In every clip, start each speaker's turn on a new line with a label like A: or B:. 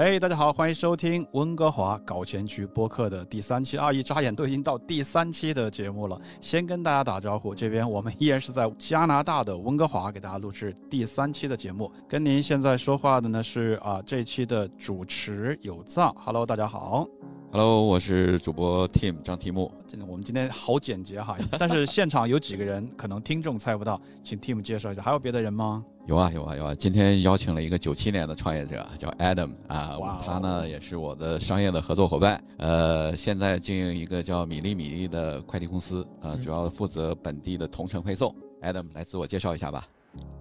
A: 哎，大家好，欢迎收听温哥华搞钱局播客的第三期啊！一眨眼都已经到第三期的节目了。先跟大家打招呼，这边我们依然是在加拿大的温哥华给大家录制第三期的节目。跟您现在说话的呢是啊这期的主持有藏。Hello，大家好。
B: Hello，我是主播 Tim 张提木。
A: 真的，我们今天好简洁哈，但是现场有几个人可能听众猜不到，请 Tim 介绍一下。还有别的人吗？
B: 有啊有啊有啊！今天邀请了一个九七年的创业者，叫 Adam 啊他呢也是我的商业的合作伙伴。呃，现在经营一个叫米粒米粒的快递公司，呃，
C: 嗯
B: 主要负责本地的同城配送。Adam 来自我介绍一下吧。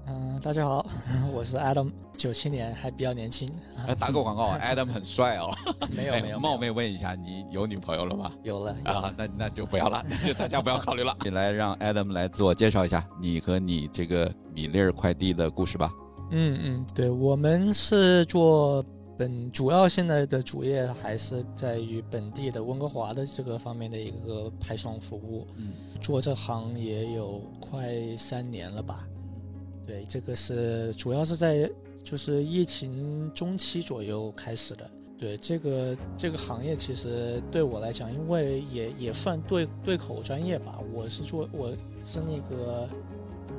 C: 嗯，大家好，我是 Adam，九七年还比较年轻，
B: 来打个广告，Adam 很帅哦。哎
C: 没有没有，
B: 冒昧问一下，你有女朋友了吗？
C: 有了有
B: 啊，，那那就不要了，那就大家不要考虑了。你来让 Adam 来自我介绍一下你和你这个米粒儿快递的故事吧。
C: 嗯嗯，对我们是做本主要现在的主业还是在于本地的温哥华的这个方面的一个派送服务，
A: 嗯，
C: 做这行也有快三年了吧。对，这个是主要是在就是疫情中期左右开始的。对这个这个行业，其实对我来讲，因为也也算对对口专业吧。我是做我是那个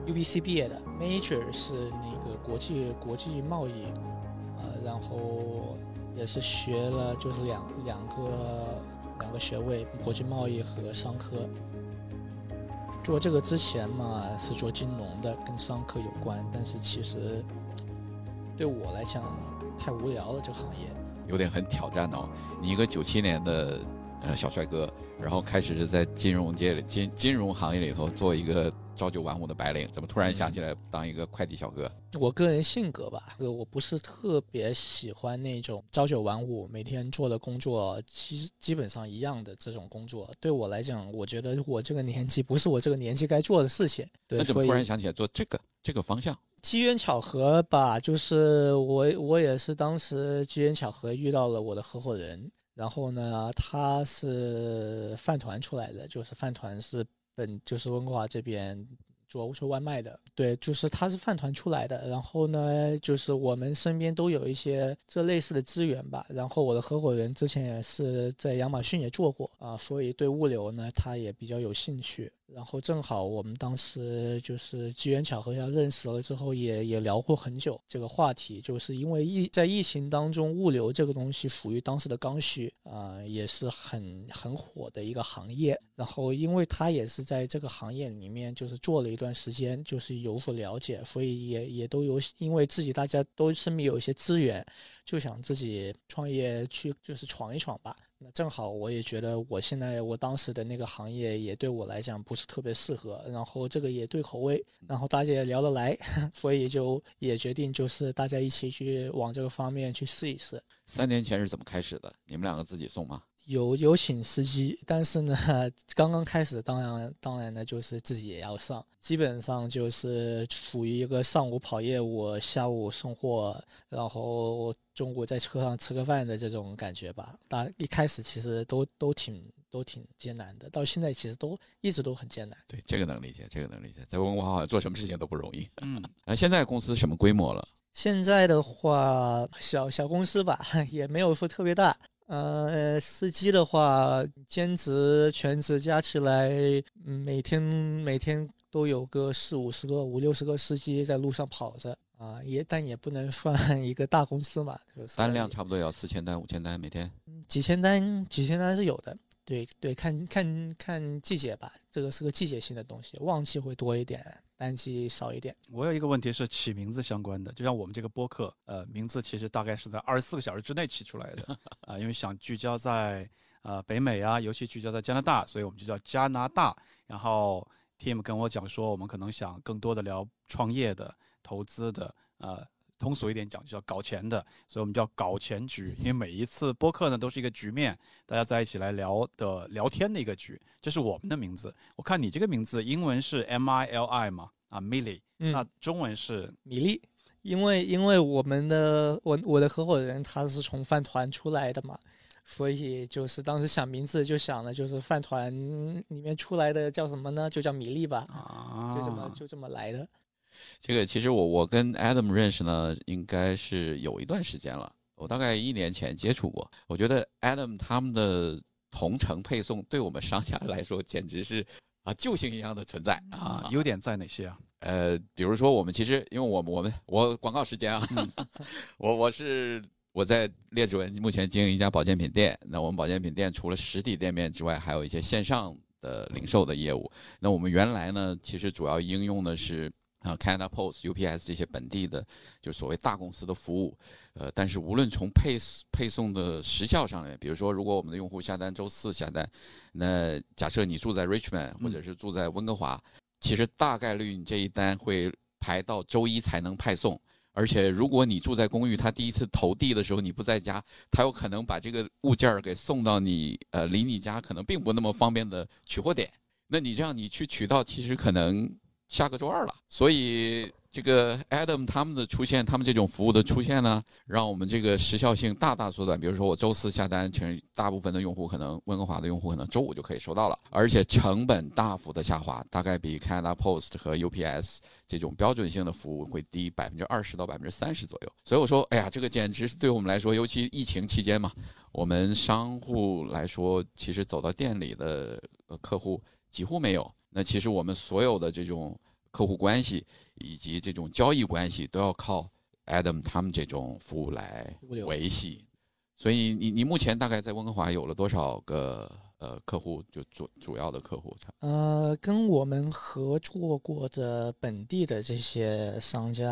C: UBC 毕业的，major 是那个国际国际贸易，呃，然后也是学了就是两两个两个学位，国际贸易和商科。做这个之前嘛，是做金融的，跟商科有关，但是其实对我来讲太无聊了，这个行业。
B: 有点很挑战哦。你一个九七年的呃小帅哥，然后开始是在金融界里金金融行业里头做一个朝九晚五的白领，怎么突然想起来当一个快递小哥？
C: 我个人性格吧，呃，我不是特别喜欢那种朝九晚五，每天做的工作基基本上一样的这种工作。对我来讲，我觉得我这个年纪不是我这个年纪该做的事情。对，
B: 那怎么突然想起来做这个这个方向？
C: 机缘巧合吧，就是我我也是当时机缘巧合遇到了我的合伙人，然后呢，他是饭团出来的，就是饭团是本就是温哥华这边做做外卖的，对，就是他是饭团出来的，然后呢，就是我们身边都有一些这类似的资源吧，然后我的合伙人之前也是在亚马逊也做过啊，所以对物流呢他也比较有兴趣。然后正好我们当时就是机缘巧合下认识了之后也，也聊过很久这个话题，就是因为疫在疫情当中，物流这个东西属于当时的刚需啊、也是很很火的一个行业。然后因为他也是在这个行业里面就是做了一段时间，就是有所了解，所以也也都有因为自己大家都身边有一些资源，就想自己创业去就是闯一闯吧。那正好我也觉得我现在我当时的那个行业也对我来讲不是特别适合，然后这个也对口味，然后大家也聊得来，所以就也决定就是大家一起去往这个方面去试一试。
B: 三年前是怎么开始的？你们两个自己送吗？
C: 有有请司机，但是呢，刚刚开始，当然当然呢，就是自己也要上，基本上就是处于一个上午跑业务，下午送货，然后中午在车上吃个饭的这种感觉吧。大一开始其实都都挺都挺艰难的，到现在其实都一直都很艰难。
B: 对，这个能理解，这个能理解。在温哥华好像做什么事情都不容易。
A: 嗯，
B: 那，现在公司什么规模了？
C: 现在的话，小小公司吧，也没有说特别大。呃，司机的话，兼职、全职加起来，嗯每天每天都有个四五十个、五六十个司机在路上跑着啊、也但也不能算 一个大公司嘛，就是
B: 单量差不多要四千单、五千单每天。
C: 几千单，几千单是有的。对对，看看看季节吧，这个是个季节性的东西，旺季会多一点，淡季少一点。
A: 我有一个问题是起名字相关的，就像我们这个播客，呃，名字其实大概是在二十四个小时之内起出来的，啊、因为想聚焦在呃北美啊，尤其聚焦在加拿大，所以我们就叫加拿大。然后 Tim 跟我讲说，我们可能想更多的聊创业的、投资的，呃，通俗一点讲就叫搞钱的，所以我们叫搞钱局。因为每一次播客呢都是一个局面，大家在一起来聊的聊天的一个局，这是我们的名字。我看你这个名字英文是 M I L I 嘛，啊，Milly。
C: 嗯，
A: 那中文是
C: 米粒，因为因为我们的我我的合伙人他是从饭团出来的嘛，所以就是当时想名字就想了，就是饭团里面出来的叫什么呢？就叫米粒吧，
A: 啊，
C: 就这么就这么来的。
B: 这个其实我我跟 Adam 认识呢，应该是有一段时间了。我大概一年前接触过，我觉得 Adam 他们的同城配送对我们商家来说简直是啊救星一样的存在
A: 啊。优点在哪些啊？
B: 呃，比如说我们其实因为我们我们我广告时间啊，我我是我在列治文目前经营一家保健品店，那我们保健品店除了实体店面之外，还有一些线上的零售的业务。那我们原来呢，其实主要应用的是。啊，Canada Post、UPS 这些本地的，就所谓大公司的服务，呃，但是无论从配配送的时效上面，比如说，如果我们的用户下单周四下单，那假设你住在 Richmond 或者是住在温哥华，其实大概率你这一单会排到周一才能派送，而且如果你住在公寓，他第一次投递的时候你不在家，他有可能把这个物件儿给送到你呃离你家可能并不那么方便的取货点，那你这样你去取到，其实可能。下个周二了，所以这个 Adam 他们的出现，他们这种服务的出现呢，让我们这个时效性大大缩短。比如说我周四下单，其实大部分的用户可能温哥华的用户可能周五就可以收到了，而且成本大幅的下滑，大概比 Canada Post 和 UPS 这种标准性的服务会低百分之二十到百分之三十左右。所以我说，哎呀，这个简直是对我们来说，尤其疫情期间嘛，我们商户来说，其实走到店里的客户几乎没有。那其实我们所有的这种客户关系以及这种交易关系都要靠 Adam 他们这种服务来维系。所以你你目前大概在温哥华有了多少个呃客户？就主主要的客户？
C: 呃，跟我们合作过的本地的这些商家，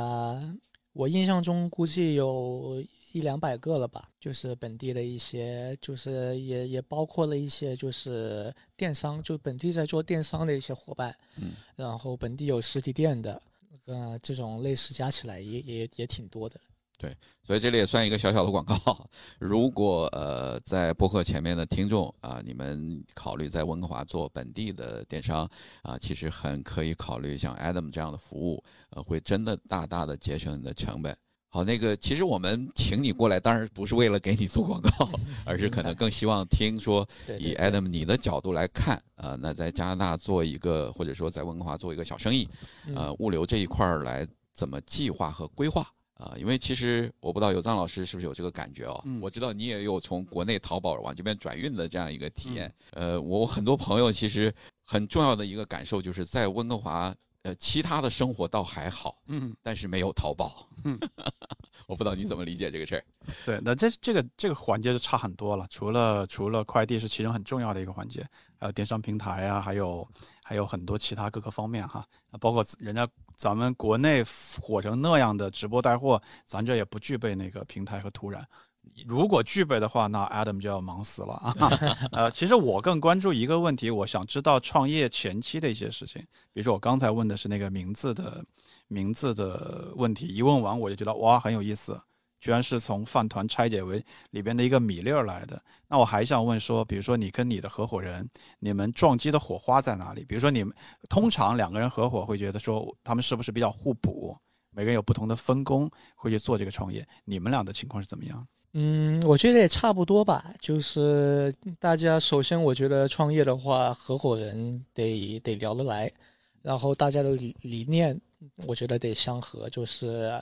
C: 我印象中估计有。一两百个了吧，就是本地的一些，就是也也包括了一些，就是电商，就本地在做电商的一些伙伴，
B: 嗯，
C: 然后本地有实体店的，呃，这种类似加起来也也也挺多的。
B: 对，所以这里也算一个小小的广告。如果呃在播客前面的听众啊，你们考虑在温哥华做本地的电商啊，其实很可以考虑像 Adam 这样的服务，呃，会真的大大的节省你的成本。好，那个其实我们请你过来，当然不是为了给你做广告，而是可能更希望听说以 Adam 你的角度来看，呃，那在加拿大做一个，或者说在温哥华做一个小生意，呃，物流这一块儿来怎么计划和规划啊？因为其实我不知道有藏老师是不是有这个感觉哦，我知道你也有从国内淘宝往这边转运的这样一个体验。呃，我很多朋友其实很重要的一个感受就是在温哥华。呃，其他的生活倒还好，
A: 嗯，
B: 但是没有淘宝，嗯，我不知道你怎么理解这个事儿。
A: 对，那这这个这个环节就差很多了。除了除了快递是其中很重要的一个环节，还有电商平台啊，还有还有很多其他各个方面哈，包括人家咱们国内火成那样的直播带货，咱这也不具备那个平台和土壤。如果具备的话，那 Adam 就要忙死了啊！呃，其实我更关注一个问题，我想知道创业前期的一些事情。比如说我刚才问的是那个名字的名字的问题，一问完我就觉得哇很有意思，居然是从饭团拆解为里边的一个米粒儿来的。那我还想问说，比如说你跟你的合伙人，你们撞击的火花在哪里？比如说你们通常两个人合伙会觉得说他们是不是比较互补，每个人有不同的分工会去做这个创业？你们俩的情况是怎么样？
C: 嗯，我觉得也差不多吧。就是大家首先，我觉得创业的话，合伙人得得聊得来，然后大家的理理念，我觉得得相合。就是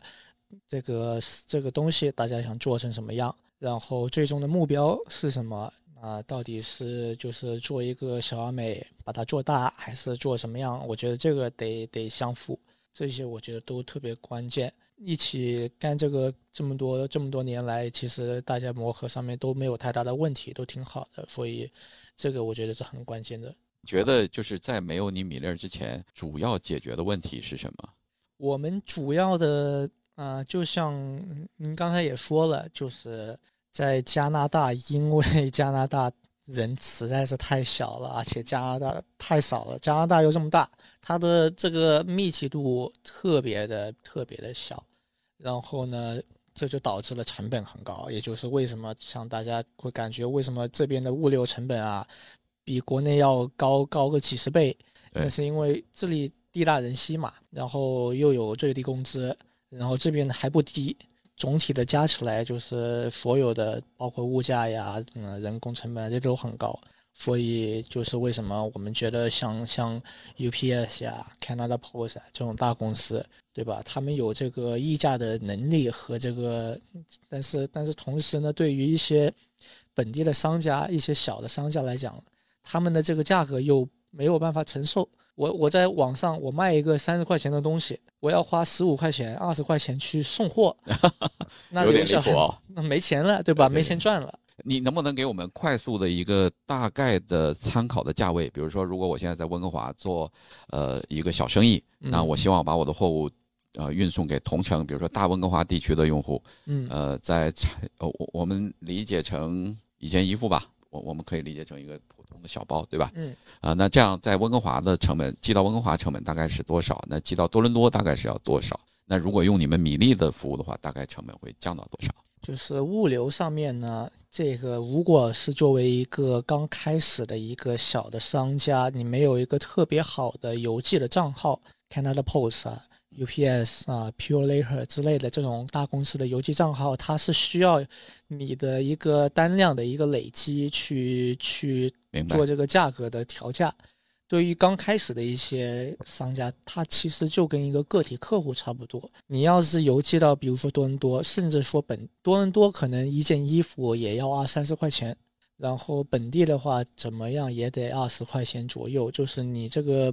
C: 这个这个东西，大家想做成什么样，然后最终的目标是什么啊？到底是就是做一个小而美，把它做大，还是做什么样？我觉得这个得得相符，这些我觉得都特别关键。一起干这个这么多这么多年来，其实大家磨合上面都没有太大的问题，都挺好的，所以这个我觉得是很关键的。
B: 觉得就是在没有你米粒儿之前，主要解决的问题是什么？
C: 我们主要的啊，就像您刚才也说了，就是在加拿大，因为 加拿大。人实在是太小了，而且加拿大太少了。加拿大又这么大，它的这个密集度特别的特别的小，然后呢，这就导致了成本很高。也就是为什么像大家会感觉为什么这边的物流成本啊，比国内要高高个几十倍？那是因为这里地大人稀嘛，然后又有最低工资，然后这边还不低。总体的加起来就是所有的，包括物价呀，嗯，人工成本这都很高，所以就是为什么我们觉得像像 UPS 呀、Canada Post 啊这种大公司，对吧？他们有这个议价的能力和这个，但是但是同时呢，对于一些本地的商家、一些小的商家来讲，他们的这个价格又没有办法承受。我我在网上我卖一个三十块钱的东西，我要花十五块钱、二十块钱去送货，那
B: 有点
C: 留下
B: 离谱哦
C: 那没钱了，对吧？没钱赚了。
B: 你能不能给我们快速的一个大概的参考的价位？比如说，如果我现在在温哥华做呃一个小生意，那
C: 嗯
B: 我希望把我的货物呃运送给同城，比如说大温哥华地区的用户，
C: 嗯
B: 呃，在产呃我我们理解成一件衣服吧，我我们可以理解成一个普通的小包，对吧？
C: 嗯
B: 啊、那这样在温哥华的成本寄到温哥华成本大概是多少？那寄到多伦多大概是要多少？那如果用你们米粒的服务的话，大概成本会降到多少？
C: 就是物流上面呢，这个如果是作为一个刚开始的一个小的商家，你没有一个特别好的邮寄的账号，Canada Post 啊、UPS 啊、Pure Later 之类的这种大公司的邮寄账号，它是需要你的一个单量的一个累积去去做？这个价格的调价。对于刚开始的一些商家，他其实就跟一个个体客户差不多。你要是邮寄到，比如说多伦多，甚至说本多伦多，可能一件衣服也要二三十块钱，然后本地的话，怎么样也得二十块钱左右。就是你这个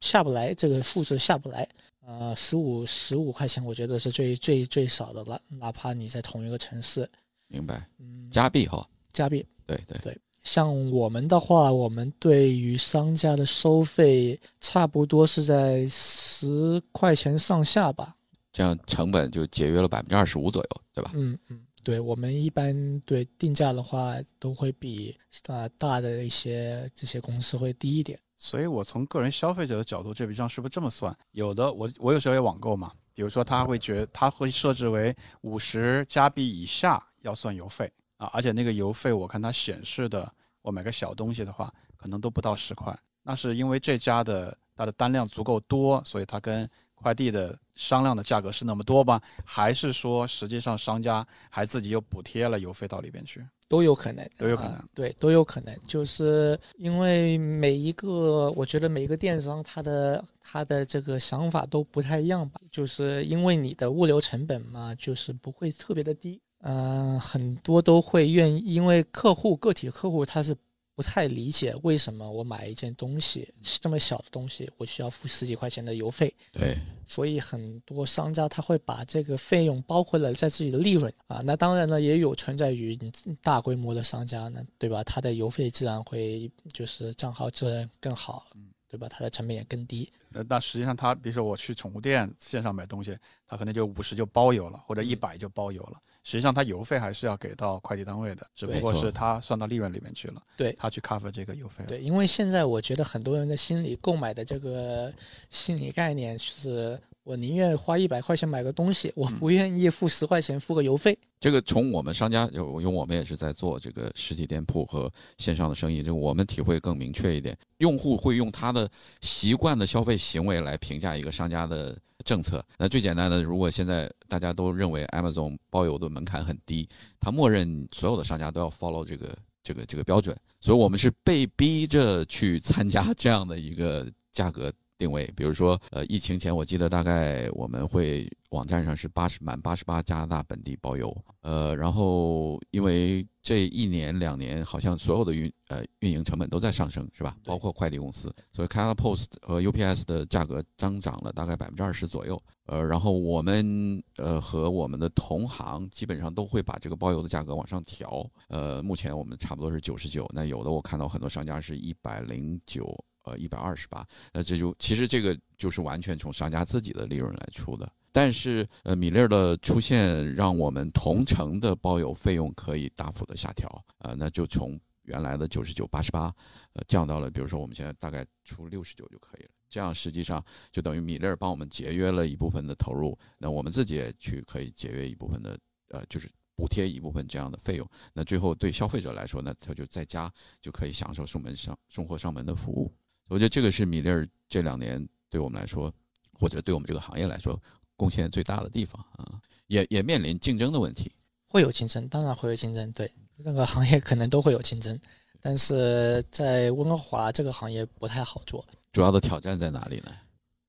C: 下不来，这个数字下不来。呃，十五十五块钱，我觉得是最最最少的了。哪怕你在同一个城市，
B: 明白？
C: 嗯，
B: 加币哈，
C: 加币
B: 对对，
C: 像我们的话，我们对于商家的收费差不多是在十块钱上下吧。
B: 这样成本就节约了百分之二十五左右，对吧？
C: 嗯嗯，对我们一般对定价的话，都会比啊大的一些这些公司会低一点。
A: 所以我从个人消费者的角度，这笔账是不是这么算？有的我我有时候也网购嘛，比如说他会觉他会设置为五十加币以下要算邮费啊，而且那个邮费我看它显示的，我买个小东西的话，可能都不到十块。那是因为这家的它的单量足够多，所以它跟快递的商量的价格是那么多吗？还是说实际上商家还自己又补贴了邮费到里边去？
C: 都有可能，
A: 都有可能
C: 啊对，都有可能，就是因为每一个，我觉得每一个电商他的他的这个想法都不太一样吧，就是因为你的物流成本嘛，就是不会特别的低，嗯、很多都会愿意，因为客户个体客户他是不太理解为什么我买一件东西这么小的东西，我需要付十几块钱的邮费，
B: 对，
C: 所以很多商家他会把这个费用包括了在自己的利润啊。那当然呢，也有存在于你大规模的商家呢，对吧？他的邮费自然会就是账号自然更好，对吧？它的成本也更低。
A: 呃，那实际上他，比如说我去宠物店线上买东西，他可能就五十就包邮了，或者一百就包邮了。实际上，他邮费还是要给到快递单位的，只不过是他算到利润里面去了，
C: 对
A: 他去 cover 这个邮费。
C: 对，因为现在我觉得很多人的心理购买的这个心理概念是。我宁愿花一百块钱买个东西，我不愿意付十块钱付个邮费。
B: 这个从我们商家，因为我们也是在做这个实体店铺和线上的生意，就我们体会更明确一点。用户会用他的习惯的消费行为来评价一个商家的政策。那最简单的，如果现在大家都认为 Amazon 包邮的门槛很低，他默认所有的商家都要 follow 这个这个这个标准，所以我们是被逼着去参加这样的一个价格。定位，比如说，呃，疫情前我记得大概我们会网站上是八十满八十八加拿大本地包邮，呃，然后因为这一年两年好像所有的运呃运营成本都在上升，是吧？包括快递公司，所以 Canada Post 和 UPS 的价格增长了大概百分之二十左右，呃，然后我们呃和我们的同行基本上都会把这个包邮的价格往上调，呃，目前我们差不多是九十九，那有的我看到很多商家是一百零九。呃，一百二十八，那这就其实这个就是完全从商家自己的利润来出的。但是，呃，米粒儿的出现让我们同城的包邮费用可以大幅的下调，呃，那就从原来的九十九、八十八，呃，降到了，比如说我们现在大概出六十九就可以了。这样实际上就等于米粒儿帮我们节约了一部分的投入，那我们自己也去可以节约一部分的，呃，就是。补贴一部分这样的费用，那最后对消费者来说呢，他就在家就可以享受送门上送货上门的服务。我觉得这个是米粒儿这两年对我们来说，或者对我们这个行业来说贡献最大的地方啊，也也面临竞争的问题。
C: 会有竞争，当然会有竞争，对这个行业可能都会有竞争。但是在温哥华这个行业不太好做，
B: 主要的挑战在哪里呢？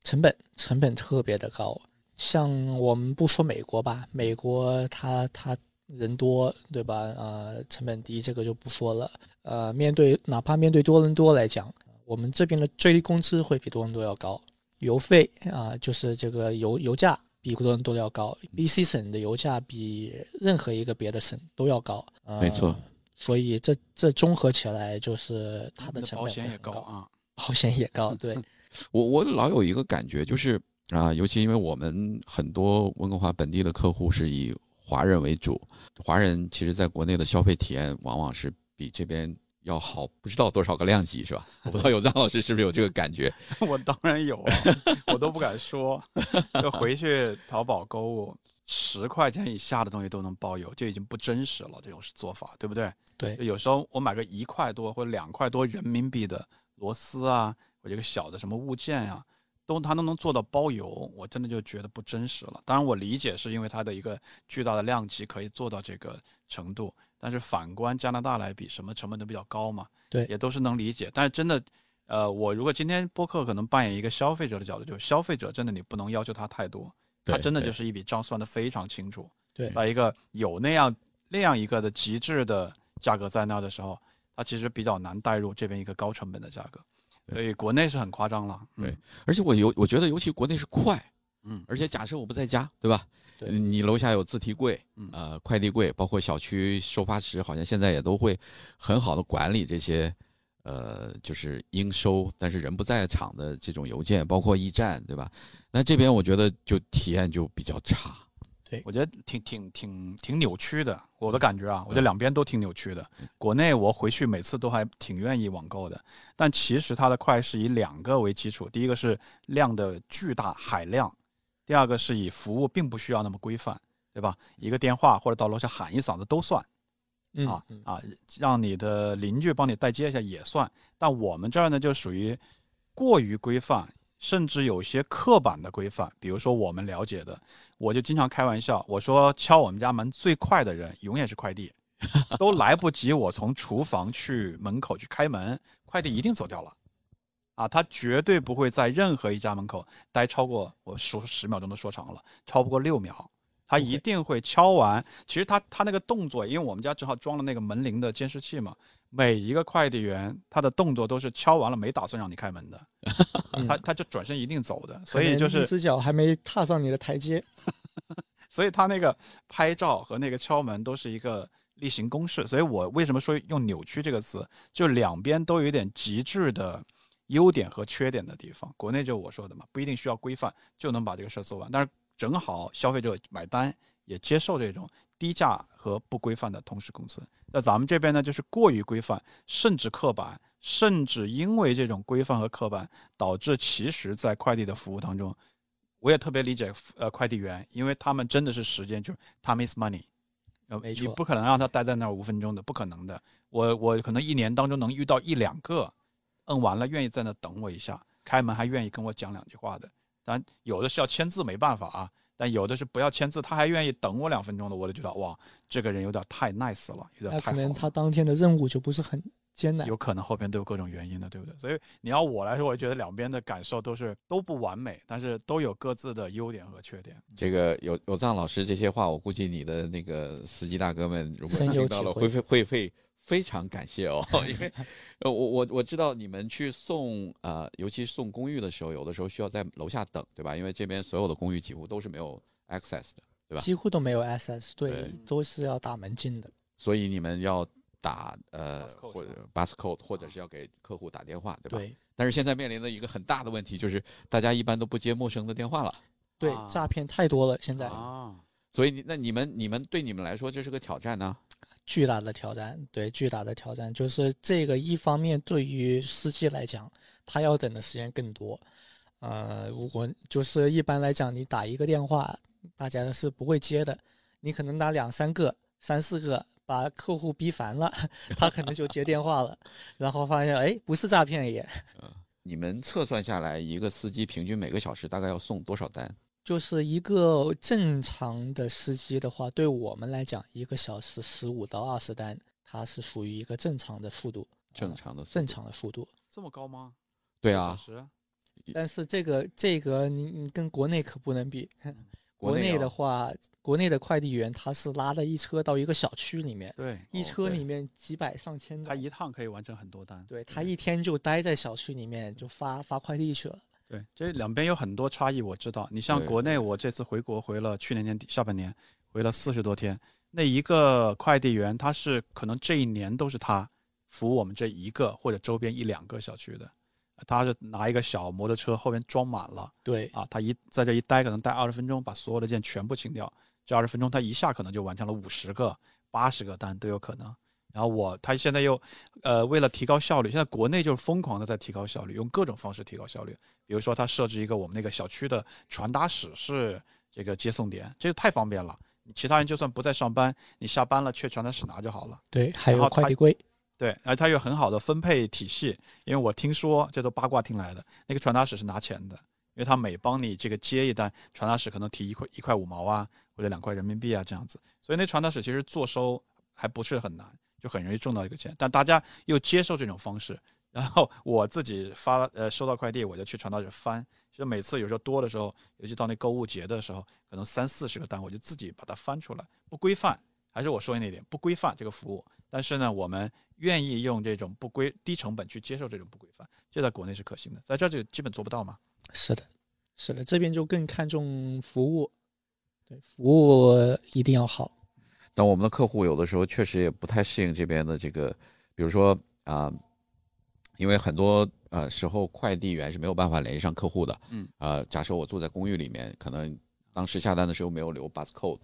C: 成本成本特别的高。像我们不说美国吧，美国它它人多，对吧？呃，成本低，这个就不说了。呃，面对哪怕面对多伦多来讲，我们这边的最低工资会比多伦多要高，油费啊、就是这个油油价比多伦多要高，BC 省的油价比任何一个别的省都要高。呃、
B: 没错，
C: 所以这这综合起来，就是它
A: 他的
C: 的成本
A: 保险也
C: 高，
A: 高啊。
C: 保险也高，对。
B: 我我老有一个感觉，就是啊，尤其因为我们很多温哥华本地的客户是以华人为主，华人其实在国内的消费体验往往是比这边要好，不知道多少个量级是吧？我不知道有张老师是不是有这个感觉？
A: 我当然有啊，我都不敢说。就回去淘宝购物，十块钱以下的东西都能包邮，就已经不真实了。这种做法，对不对？
C: 对
A: 有时候我买个一块多或者两块多人民币的螺丝啊，或者一个小的什么物件呀、都它都能做到包邮，我真的就觉得不真实了。当然，我理解是因为它的一个巨大的量级可以做到这个程度，但是反观加拿大来比，什么成本都比较高嘛，
C: 对
A: 也都是能理解。但是真的，呃，我如果今天播客可能扮演一个消费者的角度，就是消费者真的你不能要求他太多，他真的就是一笔账算得非常清楚。
C: 对
A: 在一个有那样那样一个的极致的价格在那的时候，他其实比较难带入这边一个高成本的价格，
B: 对
A: 所以国内是很夸张了。嗯
B: 对，而且我尤我觉得尤其国内是快，
A: 嗯，
B: 而且假设我不在家，对吧？
C: 对
B: 你楼下有自提柜
A: 嗯，
B: 呃，快递柜，包括小区收发室，好像现在也都会很好的管理这些，呃，就是应收但是人不在场的这种邮件，包括驿站，对吧？那这边我觉得就体验就比较差。
A: 对我觉得挺挺挺挺扭曲的，我的感觉啊，我觉得两边都挺扭曲的。国内我回去每次都还挺愿意网购的，但其实它的快是以两个为基础，第一个是量的巨大海量，第二个是以服务并不需要那么规范，对吧？一个电话或者到楼下喊一嗓子都算
C: 嗯
A: 啊
C: 嗯
A: 啊，让你的邻居帮你代接一下也算。但我们这儿呢，就属于过于规范，甚至有些刻板的规范，比如说我们了解的。我就经常开玩笑，我说敲我们家门最快的人永远是快递，都来不及我从厨房去门口去开门，快递一定走掉了。啊，他绝对不会在任何一家门口待超过我说十秒钟都说长了，超不过六秒，他一定会敲完。其实他他那个动作，因为我们家正好装了那个门铃的监视器嘛，每一个快递员他的动作都是敲完了没打算让你开门的，
C: 嗯
A: 他他就转身一定走的，所以就是
C: 一只脚还没踏上你的台阶。
A: 所以他那个拍照和那个敲门都是一个例行公事。所以我为什么说用扭曲这个词，就两边都有一点极致的优点和缺点的地方。国内就我说的嘛，不一定需要规范就能把这个事儿做完，但是正好消费者买单也接受这种低价和不规范的同时共存。那咱们这边呢，就是过于规范，甚至刻板，甚至因为这种规范和刻板，导致其实在快递的服务当中。我也特别理解呃快递员，因为他们真的是时间就是 time is money，呃你不可能让他待在那儿五分钟的，不可能的。我我可能一年当中能遇到一两个，摁完了愿意在那等我一下，开门还愿意跟我讲两句话的。当然有的是要签字没办法啊，但有的是不要签字，他还愿意等我两分钟的，我就觉得哇，这个人有点太 nice 了，有点
C: 那可能。他当天的任务就不是很艰难。
A: 有可能后边都有各种原因的，对不对？所以你要我来说，我觉得两边的感受都是都不完美，但是都有各自的优点和缺点。
B: 这个有有藏老师这些话，我估计你的那个司机大哥们如果听到了，
C: 会
B: 会会非常感谢哦，因为呃我我我知道你们去送呃，尤其是送公寓的时候，有的时候需要在楼下等，对吧？因为这边所有的公寓几乎都是没有 access 的，对吧？
C: 几乎都没有 access，对，
B: 对
C: 都是要打门禁的。
B: 所以你们要打呃或者 bus code，或者是要给客户打电话，对吧？
C: 对
B: 但是现在面临的一个很大的问题就是，大家一般都不接陌生的电话了。
C: 对
A: 啊，
C: 诈骗太多了，现在
A: 啊，
B: 所以你那你们你们对你们来说这是个挑战呢？
C: 巨大的挑战，对，巨大的挑战就是这个一方面对于司机来讲，他要等的时间更多。呃，如果就是一般来讲，你打一个电话，大家是不会接的，你可能打两三个、三四个，把客户逼烦了，他可能就接电话了，然后发现哎，不是诈骗也。
B: 你们测算下来，一个司机平均每个小时大概要送多少单？
C: 就是一个正常的司机的话，对我们来讲，一个小时十五到二十单，它是属于一个正常的速度。
B: 正常的速
C: 正常的速度。
A: 这么高吗？
B: 对啊，
A: 小时
C: 但是这个这个你你跟国内可不能比，国内
B: 国内要
C: 的话，国内的快递员他是拉了一车到一个小区里面，
A: 对，
C: 一车里面几百上千的，
A: 他一趟可以完成很多单。
C: 对他一天就待在小区里面就发发快递去了。
A: 对，这两边有很多差异，我知道。你像国内，我这次回国回了去年年底下半年，回了四十多天，那一个快递员他是可能这一年都是他服务我们这一个或者周边一两个小区的，他是拿一个小摩托车后面装满了
C: 对，
A: 啊，他一在这一待可能待二十分钟，把所有的件全部清掉，这二十分钟他一下可能就完成了五十个、八十个单都有可能。然后我他现在又，呃，为了提高效率，现在国内就是疯狂的在提高效率，用各种方式提高效率。比如说，他设置一个我们那个小区的传达室是这个接送点，这个太方便了。你其他人就算不在上班，你下班了去传达室拿就好了。
C: 对，还有快递柜，
A: 对，而它有很好的分配体系，因为我听说这都八卦听来的，那个传达室是拿钱的，因为他每帮你这个接一单，传达室可能提一块一块五毛啊，或者两块人民币啊这样子，所以那传达室其实坐收还不是很难，就很容易挣到一个钱，但大家又接受这种方式，然后我自己发呃收到快递我就去传达室翻，其实每次有时候多的时候，尤其到那购物节的时候，可能三四十个单，我就自己把它翻出来，不规范，还是我说的那点不规范这个服务，但是呢，我们愿意用这种不规低成本去接受这种不规范，这在国内是可行的，在这就基本做不到嘛。
C: 是的，是的，这边就更看重服务，对，服务一定要好。
B: 但我们的客户有的时候确实也不太适应这边的这个，比如说啊、因为很多呃时候快递员是没有办法联系上客户的，
A: 嗯，
B: 呃，假设我住在公寓里面，可能当时下单的时候没有留 bus code，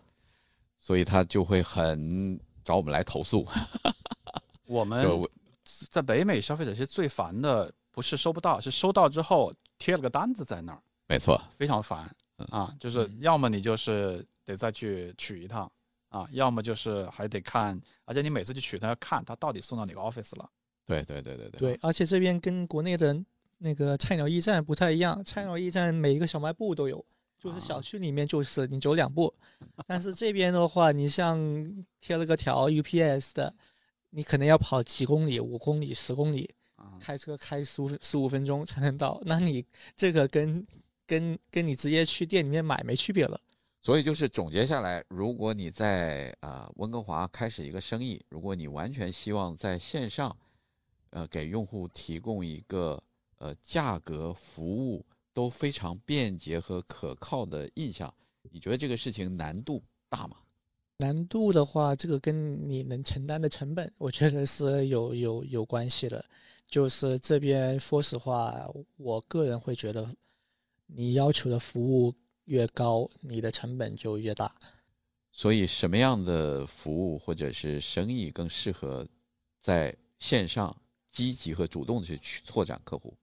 B: 所以他就会很找我们来投诉，
A: 我们在北美消费者其实最烦的不是收不到，是收到之后贴了个单子在那儿，
B: 没错，
A: 非常烦
B: 嗯。
A: 啊！就是要么你就是得再去取一趟啊，要么就是还得看，而且你每次去取，他要看他到底送到哪个 office 了。
B: 对对对对对
C: 对，而且这边跟国内的那个菜鸟驿站不太一样，菜鸟驿站每一个小卖部都有，就是小
B: 啊
C: 区里面就是你走两步，但是这边的话，你像贴了个条 UPS 的，你可能要跑几公里、五公里、十公里，
A: 啊，
C: 开车开十五十五分钟才能到，那你这个跟跟跟你直接去店里面买没区别了。
B: 所以就是总结下来，如果你在啊、温哥华开始一个生意，如果你完全希望在线上，呃，给用户提供一个呃价格、服务都非常便捷和可靠的印象，你觉得这个事情难度大吗？
C: 难度的话，这个跟你能承担的成本，我觉得是有有有关系的。就是这边说实话，我个人会觉得，你要求的服务越高，你的成本就越大。
B: 所以什么样的服务或者是生意更适合在线上积极和主动的去去拓展客户？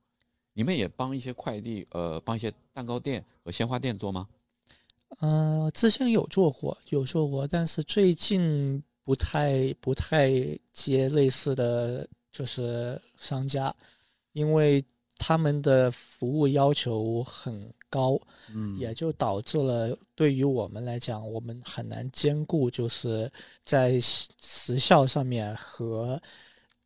B: 你们也帮一些快递，呃，帮一些蛋糕店和鲜花店做吗？
C: 呃，之前有做过，有做过，但是最近不太不太接类似的就是商家，因为他们的服务要求很高，
A: 嗯，
C: 也就导致了对于我们来讲，我们很难兼顾，就是在时时效上面和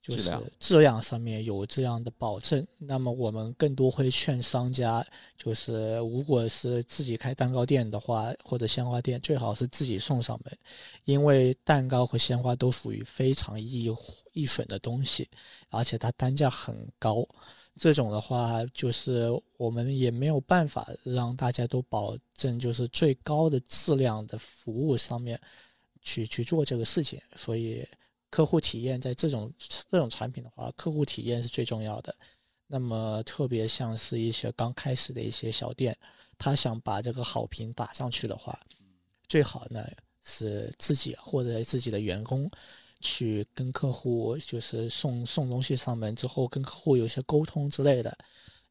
C: 就是
B: 质量
C: 上面有这样的保证。那么我们更多会劝商家，就是如果是自己开蛋糕店的话，或者鲜花店，最好是自己送上门，因为蛋糕和鲜花都属于非常易易损的东西，而且它单价很高。这种的话，就是我们也没有办法让大家都保证就是最高的质量的服务上面去去做这个事情，所以客户体验在这种这种产品的话，客户体验是最重要的。那么特别像是一些刚开始的一些小店，他想把这个好评打上去的话，最好呢是自己或者自己的员工去跟客户就是送送东西上门之后，跟客户有一些沟通之类的，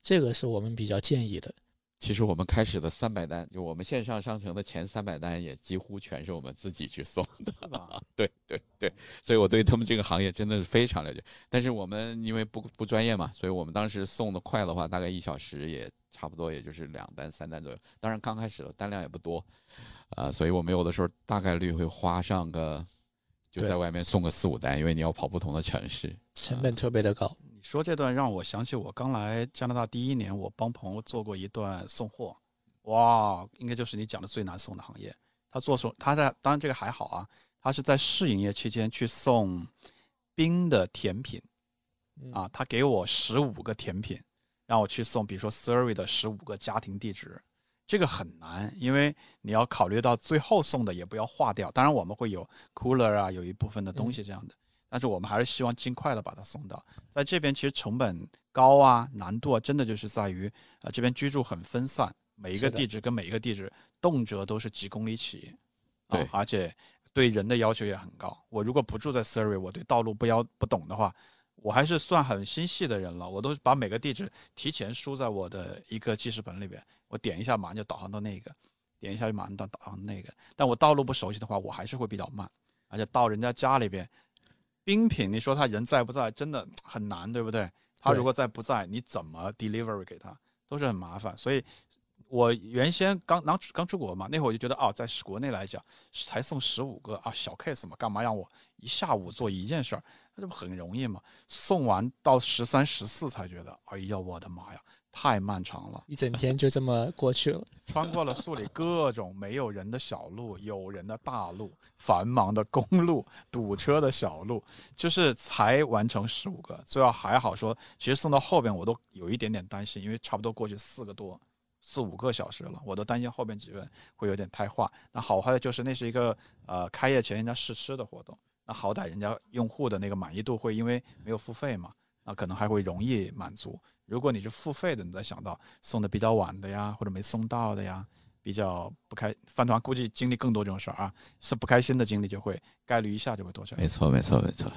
C: 这个是我们比较建议的。
B: 其实我们开始的三百单，就我们线上商城的前三百单，也几乎全是我们自己去送的。对对对，所以我对他们这个行业真的是非常了解。但是我们因为不不专业嘛，所以我们当时送的快的话，大概一小时也差不多，也就是两单三单左右。当然刚开始的单量也不多，啊、所以我们有的时候大概率会花上个就在外面送个四五单，因为你要跑不同的城市。
C: 成本特别的高。
A: 你说这段让我想起我刚来加拿大第一年，我帮朋友做过一段送货，哇，应该就是你讲的最难送的行业。他做送，他在当然这个还好啊，他是在试营业期间去送冰的甜品，
C: 嗯
A: 啊，他给我十五个甜品，让我去送，比如说 Surrey 的十五个家庭地址，这个很难，因为你要考虑到最后送的也不要化掉。当然我们会有 cooler 啊，有一部分的东西这样的，但是我们还是希望尽快的把它送到。在这边其实成本高啊，难度啊，真的就是在于啊、这边居住很分散，每一个地址跟每一个地址动辄都是几公里起。啊
B: 对
A: 而且对人的要求也很高。我如果不住在 Surrey，我对道路不要不懂的话，我还是算很心细的人了。我都把每个地址提前输在我的一个记事本里边，我点一下马上就导航到那个，点一下就马上到导航那个。但我道路不熟悉的话，我还是会比较慢，而且到人家家里边，冰品你说他人在不在，真的很难，对不对？他如果在不在，你怎么 delivery 给他都是很麻烦，所以。我原先刚刚刚出国嘛，那会儿我就觉得啊，在国内来讲，才送十五个啊，小 case 嘛，干嘛让我一下午做一件事儿？那这不很容易吗？送完到十三、十四才觉得，哎呀，我的妈呀，太漫长了。
C: 一整天就这么过去了。
A: 穿过了素里各种没有人的小路、有人的大路、繁忙的公路、堵车的小路，就是才完成十五个。最后还好说，其实送到后边我都有一点点担心，因为差不多过去四个多。四五个小时了，我都担心后边几位会有点太化。那好坏的就是那是一个呃开业前人家试吃的活动，那好歹人家用户的那个满意度会因为没有付费嘛，那可能还会容易满足。如果你是付费的，你再想到送的比较晚的呀，或者没送到的呀，比较不开，饭团估计经历更多这种事儿啊，是不开心的经历就会概率一下就会多起来。
B: 没错，没错，没错。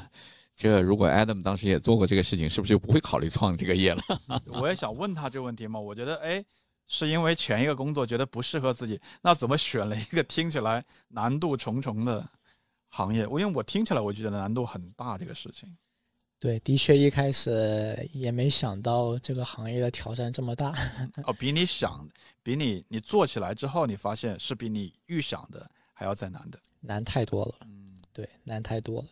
B: 这如果 Adam 当时也做过这个事情，是不是就不会考虑创这个业了？
A: 我也想问他这个问题嘛，我觉得哎。是因为前一个工作觉得不适合自己，那怎么选了一个听起来难度重重的行业？我因为我听起来我觉得难度很大这个事情。
C: 对，的确一开始也没想到这个行业的挑战这么大。
A: 哦，比你想，比你你做起来之后，你发现是比你预想的还要再难的。
C: 难太多了，
A: 嗯，
C: 对，难太多了。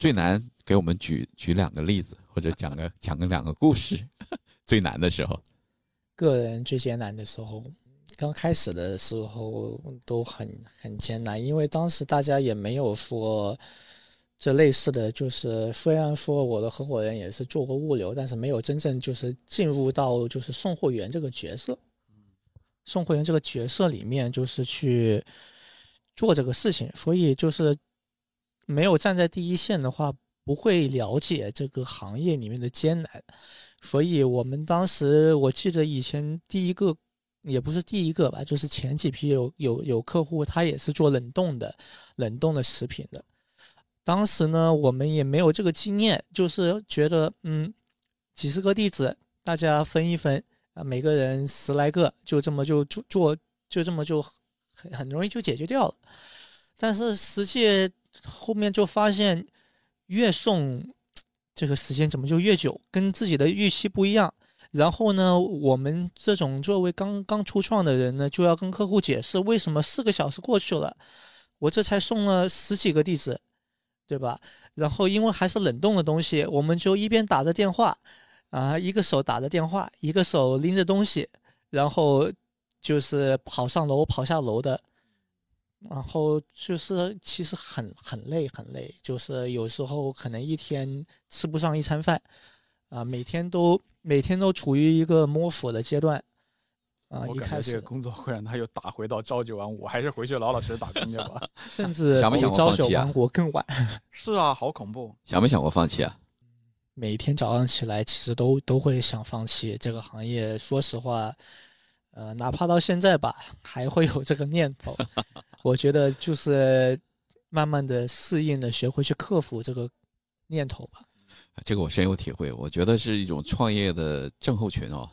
B: 最难给我们举举两个例子，或者讲个讲个两个故事。最难的时候，
C: 个人最艰难的时候，刚开始的时候都很很艰难，因为当时大家也没有说这类似的就是，虽然说我的合伙人也是做过物流，但是没有真正就是进入到就是送货员这个角色。送货员这个角色里面，就是去做这个事情，所以就是没有站在第一线的话，不会了解这个行业里面的艰难。所以我们当时，我记得以前第一个，也不是第一个吧，就是前几批有有有客户，他也是做冷冻的，冷冻的食品的。当时呢，我们也没有这个经验，就是觉得，嗯，几十个地址，大家分一分，啊，每个人十来个，就这么就做做，就这么就很很容易就解决掉了。但是实际后面就发现，越送这个时间怎么就越久，跟自己的预期不一样。然后呢，我们这种作为刚刚初创的人呢，就要跟客户解释为什么四个小时过去了，我这才送了十几个地址，对吧？然后因为还是冷冻的东西，我们就一边打着电话，啊，一个手打着电话，一个手拎着东西，然后就是跑上楼、跑下楼的。然后就是其实很很累很累，就是有时候可能一天吃不上一餐饭，啊，每天都每天都处于一个摸索的阶段，啊，
A: 我
C: 一开始
A: 感觉这个工作会让他又打回到朝九晚五，还是回去老老实实打工去吧。
C: 甚至
B: 想没想
C: 朝九晚五更晚，
A: 是啊，好恐怖。
B: 想没想过放弃啊？
C: 每天早上起来其实都都会想放弃这个行业。说实话，呃，哪怕到现在吧，还会有这个念头。我觉得就是慢慢的适应的，学会去克服这个念头吧。
B: 这个我深有体会，我觉得是一种创业的症候群哦，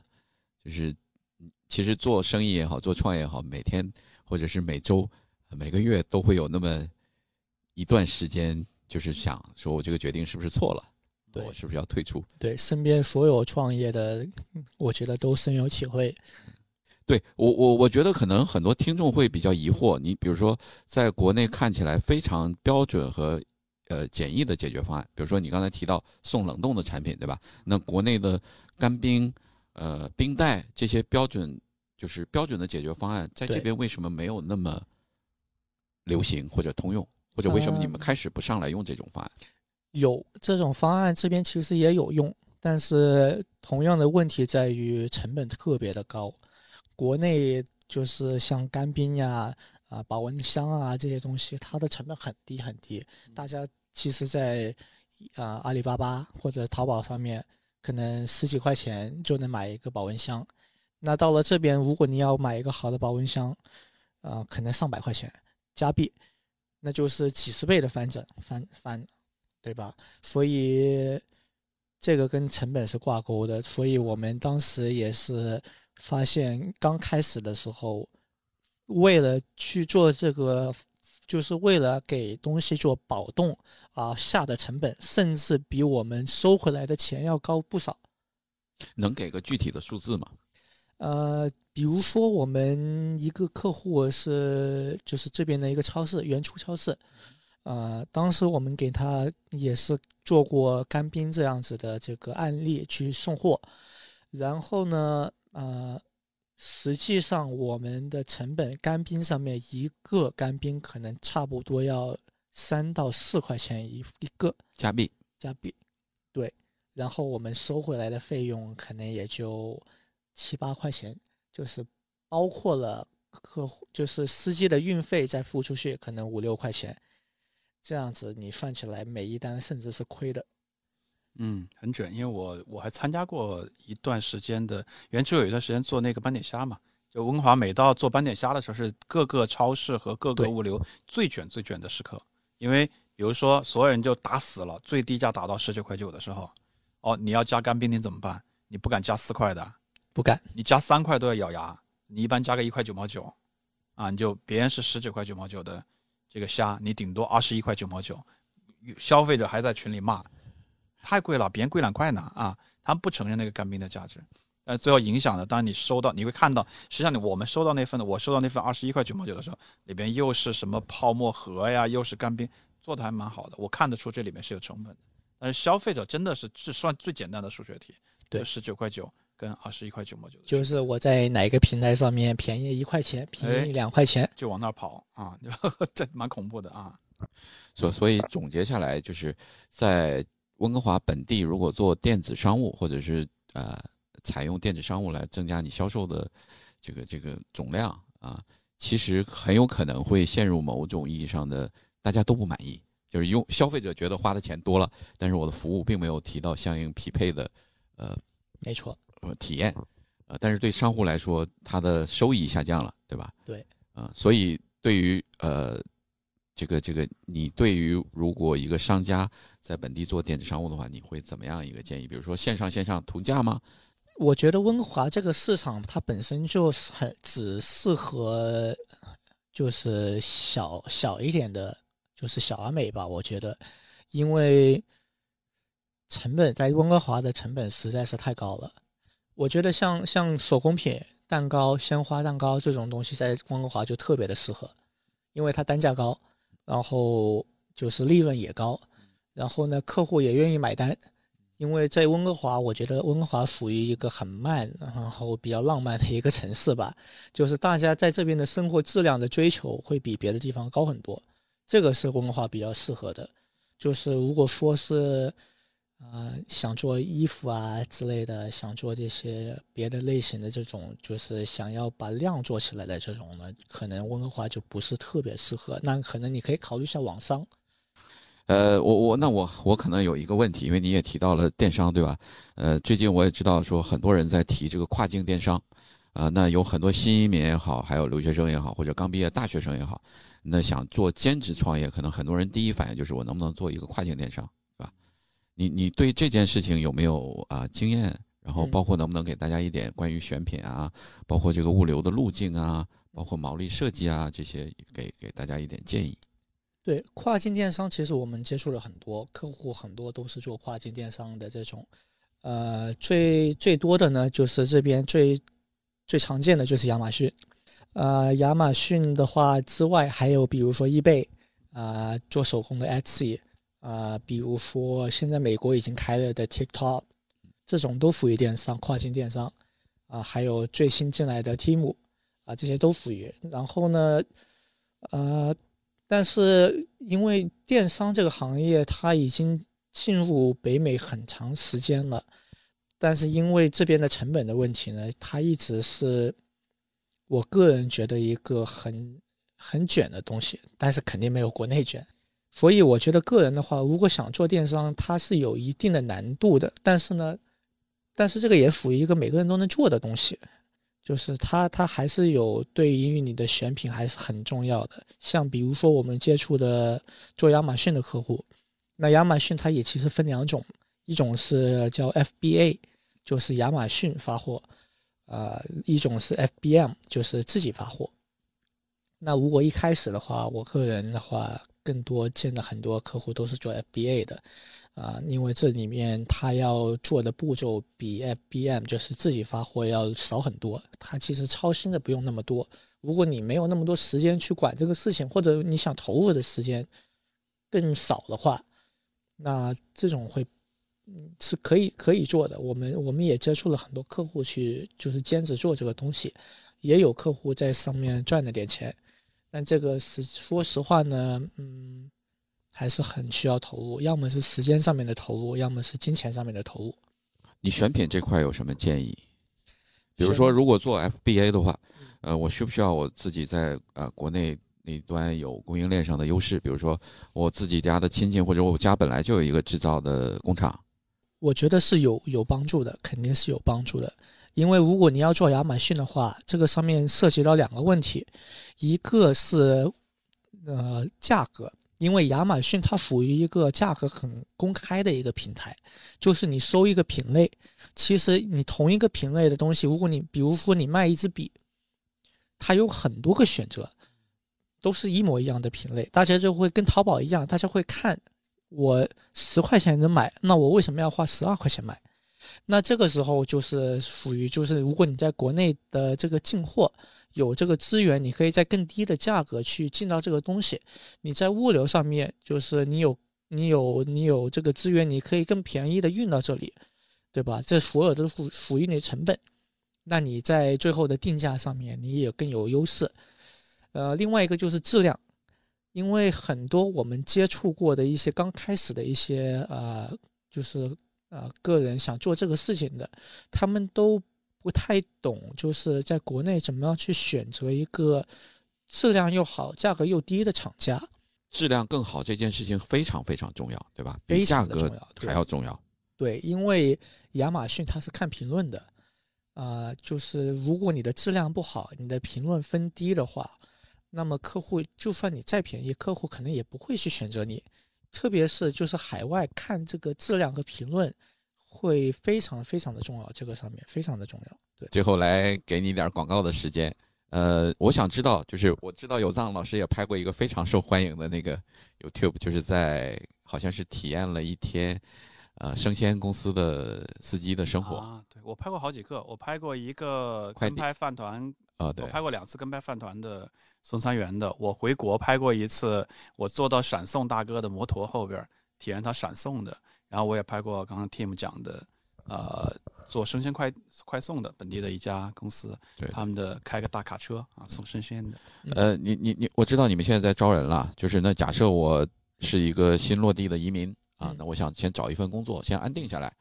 B: 就是嗯其实做生意也好，做创业也好，每天或者是每周、每个月都会有那么一段时间，就是想说我这个决定是不是错了，
C: 对
B: 我是不是要退出？
C: 对身边所有创业的，嗯我觉得都深有体会。
B: 对我我我觉得可能很多听众会比较疑惑，你比如说在国内看起来非常标准和呃简易的解决方案。比如说你刚才提到送冷冻的产品，对吧？那国内的干冰、呃冰袋这些标准就是标准的解决方案，在这边为什么没有那么流行或者通用？或者为什么你们
C: 嗯
B: 开始不上来用这种方案？
C: 有这种方案，这边其实也有用，但是同样的问题在于成本特别的高。国内就是像干冰呀、啊保温箱啊这些东西，它的成本很低很低。大家其实在，啊阿里巴巴或者淘宝上面，可能十几块钱就能买一个保温箱。那到了这边，如果你要买一个好的保温箱，啊、可能上百块钱加币，那就是几十倍的翻整翻翻，对吧？所以这个跟成本是挂钩的，所以我们当时也是发现，刚开始的时候，为了去做这个，就是为了给东西做保冻啊，下的成本甚至比我们收回来的钱要高不少。
B: 能给个具体的数字吗？
C: 呃，比如说我们一个客户是就是这边的一个超市，原初超市，呃，当时我们给他也是做过干冰这样子的这个案例去送货，然后呢，呃，实际上我们的成本干冰上面一个干冰可能差不多要三到四块钱一一个，
B: 加币
C: 加币，对，然后我们收回来的费用可能也就七八块钱，就是包括了客户，就是司机的运费再付出去，可能五六块钱，这样子你算起来每一单甚至是亏的。
A: 嗯，很准，因为我我还参加过一段时间的，原初有一段时间做那个斑点虾嘛，就温华每到做斑点虾的时候，是各个超市和各个物流最卷最卷的时刻，因为比如说所有人就打死了，最低价打到十九块九的时候，哦，你要加干冰你怎么办？你不敢加四块的，
C: 不敢，
A: 你加三块都要咬牙，你一般加个一块九毛九，啊，你就别人是十九块九毛九的这个虾，你顶多二十一块九毛九，消费者还在群里骂，太贵了，别人贵两块呢啊，他们不承认那个干冰的价值。呃最后影响的，当你收到，你会看到，实际上你我们收到那份的，我收到那份二十一块九毛九的时候，里边又是什么泡沫盒呀，又是干冰，做的还蛮好的，我看得出这里面是有成本的。但是消费者真的是这算最简单的数学题，
C: 对
A: 十九块九跟二十一块九毛九，
C: 就是我在哪个平台上面便宜一块钱，便宜两块钱，
A: 就往那儿跑啊，这蛮恐怖的啊。
B: 所所以总结下来，就是在温哥华本地，如果做电子商务，或者是呃采用电子商务来增加你销售的这个这个总量啊，其实很有可能会陷入某种意义上的大家都不满意，就是用消费者觉得花的钱多了，但是我的服务并没有提到相应匹配的呃
C: 没错，
B: 呃体验，呃，但是对商户来说，它的收益下降了，对吧？
C: 对，
B: 啊、所以对于呃这个这个，你对于如果一个商家在本地做电子商务的话，你会怎么样一个建议？比如说线上线上同价吗？
C: 我觉得温哥华这个市场它本身就是很只适合就是小小一点的，就是小而美吧。我觉得，因为成本在温哥华的成本实在是太高了。我觉得像像手工品、蛋糕、鲜花蛋糕这种东西，在温哥华就特别的适合，因为它单价高，然后就是利润也高，然后呢客户也愿意买单。因为在温哥华，我觉得温哥华属于一个很慢，然后比较浪漫的一个城市吧。就是大家在这边的生活质量的追求会比别的地方高很多，这个是温哥华比较适合的。就是如果说是，呃，想做衣服啊之类的，想做这些别的类型的这种，就是想要把量做起来的这种呢，可能温哥华就不是特别适合。那可能你可以考虑一下网商。
B: 呃，我我那我我可能有一个问题，因为你也提到了电商，对吧？呃，最近我也知道说很多人在提这个跨境电商，啊、那有很多新移民也好，还有留学生也好，或者刚毕业大学生也好，那想做兼职创业，可能很多人第一反应就是我能不能做一个跨境电商，你你对这件事情有没有啊、经验？然后
C: 嗯
B: 包括能不能给大家一点关于选品啊，包括这个物流的路径啊，包括毛利设计啊这些，给给大家一点建议。
C: 对跨境电商，其实我们接触了很多客户，很多都是做跨境电商的这种。呃，最最多的呢，就是这边最最常见的就是亚马逊。呃，亚马逊的话之外，还有比如说易贝，啊，做手工的 Etsy，啊，比如说现在美国已经开了的 TikTok，这种都属于电商，跨境电商啊，还有最新进来的 Tim 啊，这些都属于。然后呢，呃，但是因为电商这个行业它已经进入北美很长时间了，但是因为这边的成本的问题呢，它一直是我个人觉得一个很很卷的东西，但是肯定没有国内卷。所以我觉得个人的话，如果想做电商，它是有一定的难度的。但是呢，但是这个也属于一个每个人都能做的东西，就是它它还是有对于你的选品还是很重要的。像比如说我们接触的做亚马逊的客户，那亚马逊它也其实分两种，一种是叫 FBA，就是亚马逊发货，呃，一种是 FBM，就是自己发货。那如果一开始的话，我个人的话。更多见的很多客户都是做 FBA 的，啊，因为这里面他要做的步骤比 FBM 就是自己发货要少很多，他其实操心的不用那么多。如果你没有那么多时间去管这个事情，或者你想投入的时间更少的话，那这种会，嗯，是可以可以做的。我们我们也接触了很多客户去就是兼职做这个东西，也有客户在上面赚了点钱。但这个是说实话呢，嗯，还是很需要投入，要么是时间上面的投入，要么是金钱上面的投入。
B: 你选品这块有什么建议？比如说，如果做 FBA 的话，呃，我需不需要我自己在呃国内那端有供应链上的优势？比如说我自己家的亲戚，或者我家本来就有一个制造的工厂。
C: 我觉得是有有帮助的，肯定是有帮助的。因为如果你要做亚马逊的话，这个上面涉及到两个问题，一个是呃价格，因为亚马逊它属于一个价格很公开的一个平台，就是你搜一个品类，其实你同一个品类的东西，如果你比如说你卖一支笔，它有很多个选择，都是一模一样的品类，大家就会跟淘宝一样，大家会看我十块钱能买，那我为什么要花十二块钱买？那这个时候就是属于，就是如果你在国内的这个进货有这个资源，你可以在更低的价格去进到这个东西。你在物流上面，就是你有你有你有这个资源，你可以更便宜的运到这里，对吧？这所有都属属于你的成本。那你在最后的定价上面，你也更有优势。呃，另外一个就是质量，因为很多我们接触过的一些刚开始的一些呃，就是。啊，个人想做这个事情的，他们都不太懂，就是在国内怎么样去选择一个质量又好、价格又低的厂家。
B: 质量更好这件事情非常非常重要，对吧？
C: 比
B: 价格还要重要。
C: 对，因为亚马逊它是看评论的，啊，就是如果你的质量不好，你的评论分低的话，那么客户就算你再便宜，客户可能也不会去选择你。特别是就是海外看这个质量和评论，会非常非常的重要，这个上面非常的重要。对，
B: 最后来给你点广告的时间。呃，我想知道，就是我知道有藏老师也拍过一个非常受欢迎的那个 YouTube，就是在好像是体验了一天，呃，生鲜公司的司机的生活。
A: 啊，对我拍过好几个，我拍过一个跟拍饭团，
B: 啊，对，
A: 我拍过两次跟拍饭团的。送餐员的，我回国拍过一次，我坐到闪送大哥的摩托后边体验他闪送的，然后我也拍过刚刚 Tim 讲的，呃，做生鲜快快送的本地的一家公司，他们的开个大卡车啊送生鲜的。
B: 呃，你你你，我知道你们现在在招人了，就是那假设我是一个新落地的移民啊，那我想先找一份工作，先安定下来。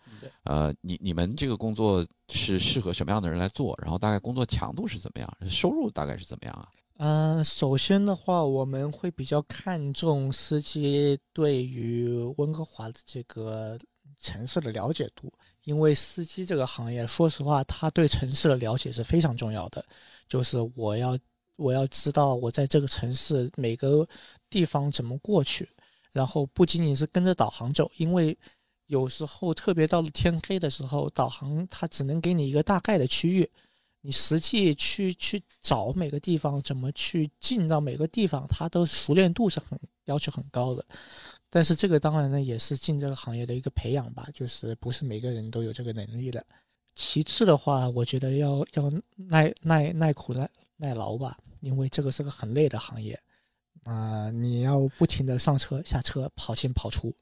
B: 呃，你你们这个工作是适合什么样的人来做？然后大概工作强度是怎么样？收入大概是怎么样啊？
C: 嗯，首先的话，我们会比较看重司机对于温哥华的这个城市的了解度，因为司机这个行业，说实话，他对城市的了解是非常重要的。就是我要我要知道我在这个城市每个地方怎么过去，然后不仅仅是跟着导航走，因为有时候特别到了天黑的时候，导航它只能给你一个大概的区域。你实际去去找每个地方，怎么去进到每个地方，它都熟练度是很要求很高的。但是这个当然呢，也是进这个行业的一个培养吧，就是不是每个人都有这个能力的。其次的话，我觉得要要耐耐耐苦耐耐劳吧，因为这个是个很累的行业啊，你要不停的上车下车，跑进跑出。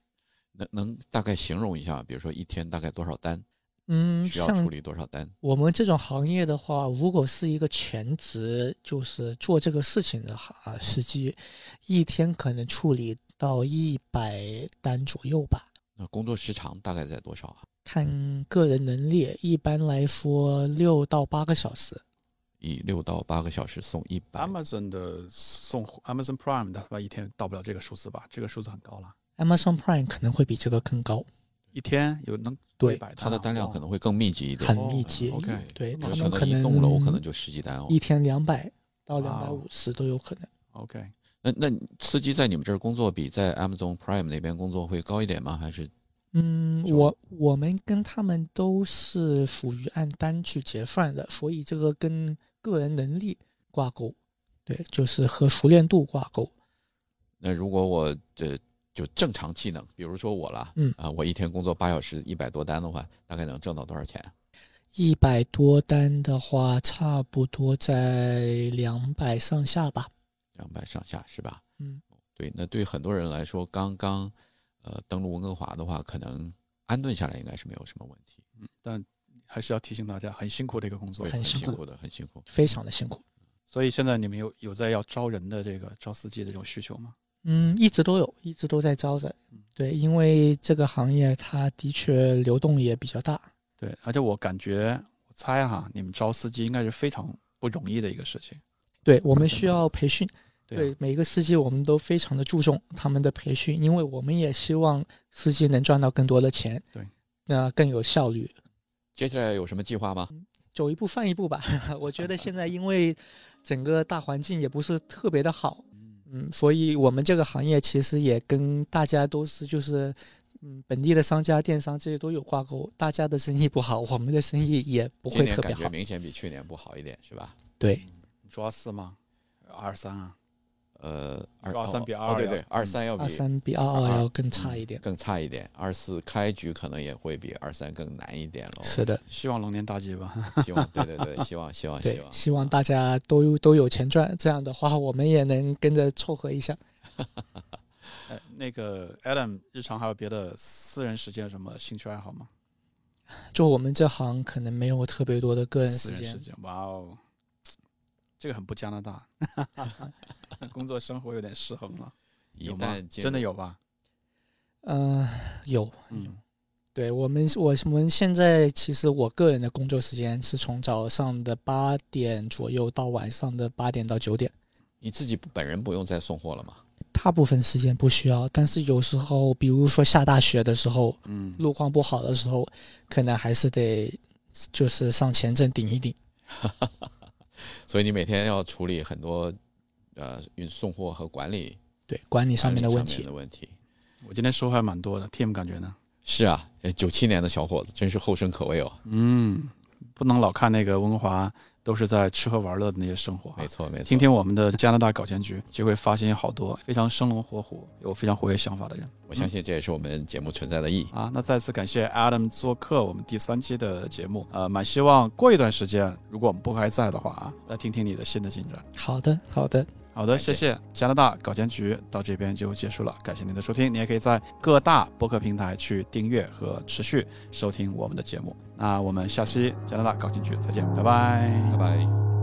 B: 能能大概形容一下，比如说一天大概多少单，
C: 嗯，
B: 需要处理多少单？
C: 我们这种行业的话，如果是一个全职就是做这个事情的哈司机，一天可能处理到一百单左右吧。
B: 那工作时长大概在多少啊？
C: 看个人能力，一般来说六到八个小时。
B: 以六到八个小时送一百
A: ，Amazon 的送 Amazon Prime 的吧，一天到不了这个数字吧？这个数字很高了
C: ，Amazon Prime 可能会比这个更高，
A: 一天有能
C: 对
A: 一百
B: 它的单量可能会更密集一点
C: 很。
A: 哦
C: 密集。
A: OK
C: 对他们可能
B: 能一栋楼可能就十几单哦。
C: 一天两百到两百
A: 哦
C: 五十都有可能。
A: OK。
B: 那那司机在你们这儿工作比在 Amazon Prime 那边工作会高一点吗？还是
C: 嗯，我我们跟他们都是属于按单去结算的，所以这个跟个人能力挂钩，对，就是和熟练度挂钩。
B: 那如果我这就正常技能，比如说我啦，
C: 嗯
B: 啊，我一天工作八小时，一百多单的话，大概能挣到多少钱？
C: 一百多单的话，差不多在两百上下吧。
B: 两百上下是吧？
C: 嗯，
B: 对，那对很多人来说，刚刚呃登陆温哥华的话，可能安顿下来应该是没有什么问题。
A: 嗯，但还是要提醒大家，很辛苦的一个工作，。
C: 很辛苦
B: 的，很辛苦。
C: 非常的辛苦。
A: 所以现在你们有有在要招人的这个招司机的这种需求吗？
C: 嗯，一直都有，一直都在招着
A: 嗯。
C: 对，因为这个行业它的确流动也比较大。
A: 对，而且我感觉，我猜哈，你们招司机应该是非常不容易的一个事情。
C: 对我们需要培训，
A: 对啊
C: 对每一个司机我们都非常的注重他们的培训，因为我们也希望司机能赚到更多的钱，
A: 对，
C: 那更有效率。
B: 接下来有什么计划吗？
C: 走一步算一步吧。我觉得现在因为整个大环境也不是特别的好，嗯，所以我们这个行业其实也跟大家都是就是。嗯，本地的商家、电商这些都有挂钩，大家的生意不好，我们的生意也不会特别好。
B: 感觉明显比去年不好一点，是吧？
C: 对，
A: 主要四吗？二三啊？
B: 呃，二
A: 二三
B: 哦
A: 比二要
B: 哦对对，二三要比
C: 二三比二二
B: 二
C: 要更差一点。
B: 更差一点，二四开局可能也会比二三更难一点喽。
C: 是的，
A: 希望龙年大吉吧。
B: 希望对对 对，希望希望希，望。
C: 希望大家都有都有钱赚，这样的话我们也能跟着凑合一下。
A: 呃，那个 Adam 日常还有别的私人时间有什么兴趣爱好吗？
C: 就我们这行可能没有特别多的个人时间，
A: 私人时间，哇哦，这个很不加拿大，工作生活有点失衡了。
B: 一
A: 有吗
B: 旦
A: 真的有吧？
C: 嗯、有，
A: 嗯，
C: 对我们我我们现在其实我个人的工作时间是从早上的八点左右到晚上的八点到九点，
B: 你自己本人不用再送货了吗？
C: 大部分时间不需要，但是有时候比如说下大雪的时候，
A: 嗯，
C: 路况不好的时候，可能还是得就是上前阵顶一顶。
B: 所以你每天要处理很多呃运送货和管理
C: 对管理上面的问题，
B: 的问题。
A: 我今天收获还蛮多的，Tim 感觉呢？
B: 是啊，九七年的小伙子真是后生可畏哦。
A: 嗯，不能老看那个温哥华都是在吃喝玩乐的那些生活啊
B: 没。错没错，
A: 听听我们的加拿大搞钱局，就会发现好多非常生龙活虎、有非常活跃想法的人
B: 我相信这也是我们节目存在的意义。
A: 啊。那再次感谢 Adam 做客我们第三期的节目，呃，蛮希望过一段时间，如果我们不还在的话啊，来听听你的新的进展。
C: 好的好的，
A: 好的，
B: 谢
A: 谢谢加拿大搞钱局到这边就结束了，感谢您的收听。你也可以在各大播客平台去订阅和持续收听我们的节目。那我们下期加拿大搞钱局再见，拜拜
B: 拜拜。